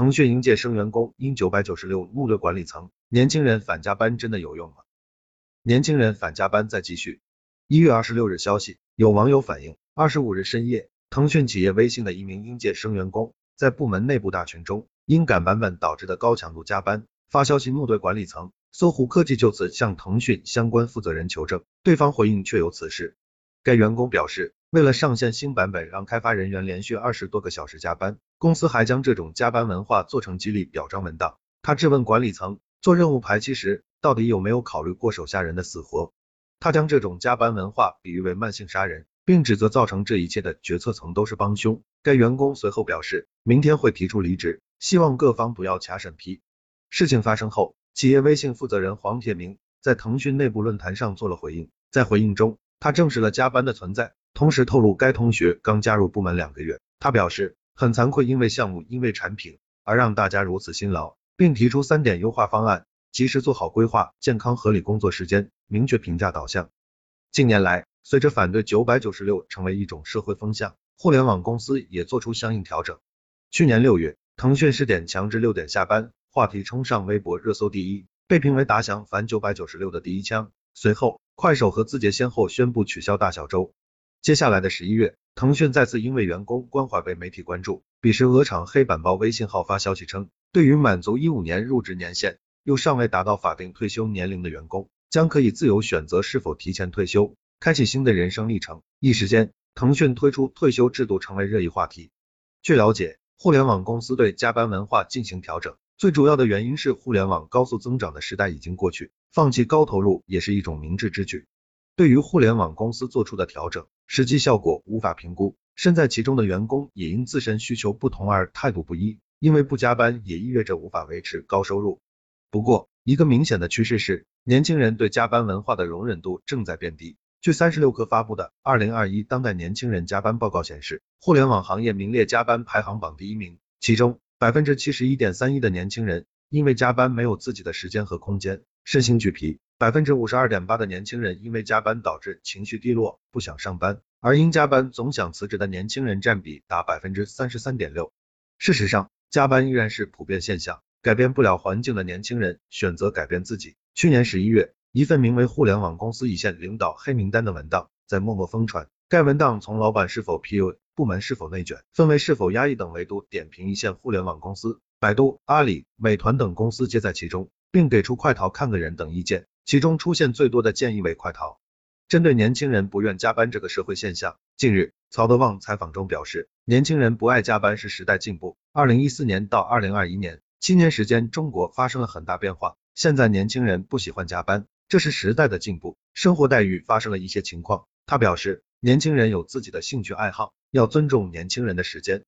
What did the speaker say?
腾讯应届生员工因九百九十六怒对管理层，年轻人反加班真的有用吗？年轻人反加班在继续。一月二十六日消息，有网友反映，二十五日深夜，腾讯企业微信的一名应届生员工在部门内部大群中，因赶版本导致的高强度加班，发消息怒对管理层。搜狐科技就此向腾讯相关负责人求证，对方回应确有此事。该员工表示，为了上线新版本，让开发人员连续二十多个小时加班，公司还将这种加班文化做成激励表彰文档。他质问管理层，做任务排期时，到底有没有考虑过手下人的死活？他将这种加班文化比喻为慢性杀人，并指责造成这一切的决策层都是帮凶。该员工随后表示，明天会提出离职，希望各方不要卡审批。事情发生后。企业微信负责人黄铁明在腾讯内部论坛上做了回应，在回应中，他证实了加班的存在，同时透露该同学刚加入部门两个月。他表示很惭愧，因为项目因为产品而让大家如此辛劳，并提出三点优化方案，及时做好规划，健康合理工作时间，明确评价导向。近年来，随着反对九百九十六成为一种社会风向，互联网公司也做出相应调整。去年六月，腾讯试点强制六点下班。话题冲上微博热搜第一，被评为打响反九百九十六的第一枪。随后，快手和字节先后宣布取消大小周。接下来的十一月，腾讯再次因为员工关怀被媒体关注，彼时鹅厂黑板报微信号发消息称，对于满足一五年入职年限又尚未达到法定退休年龄的员工，将可以自由选择是否提前退休，开启新的人生历程。一时间，腾讯推出退休制度成为热议话题。据了解，互联网公司对加班文化进行调整。最主要的原因是互联网高速增长的时代已经过去，放弃高投入也是一种明智之举。对于互联网公司做出的调整，实际效果无法评估，身在其中的员工也因自身需求不同而态度不一，因为不加班也意味着无法维持高收入。不过，一个明显的趋势是，年轻人对加班文化的容忍度正在变低。据三十六氪发布的《二零二一当代年轻人加班报告》显示，互联网行业名列加班排行榜第一名，其中。百分之七十一点三一的年轻人因为加班没有自己的时间和空间，身心俱疲。百分之五十二点八的年轻人因为加班导致情绪低落，不想上班，而因加班总想辞职的年轻人占比达百分之三十三点六。事实上，加班依然是普遍现象，改变不了环境的年轻人选择改变自己。去年十一月，一份名为《互联网公司一线领导黑名单》的文档在默默疯传，该文档从老板是否 PUA。部门是否内卷、氛围是否压抑等维度点评一线互联网公司，百度、阿里、美团等公司皆在其中，并给出快逃看个人等意见。其中出现最多的建议为快逃。针对年轻人不愿加班这个社会现象，近日曹德旺采访中表示，年轻人不爱加班是时代进步。二零一四年到二零二一年七年时间，中国发生了很大变化。现在年轻人不喜欢加班，这是时代的进步。生活待遇发生了一些情况。他表示，年轻人有自己的兴趣爱好。要尊重年轻人的时间，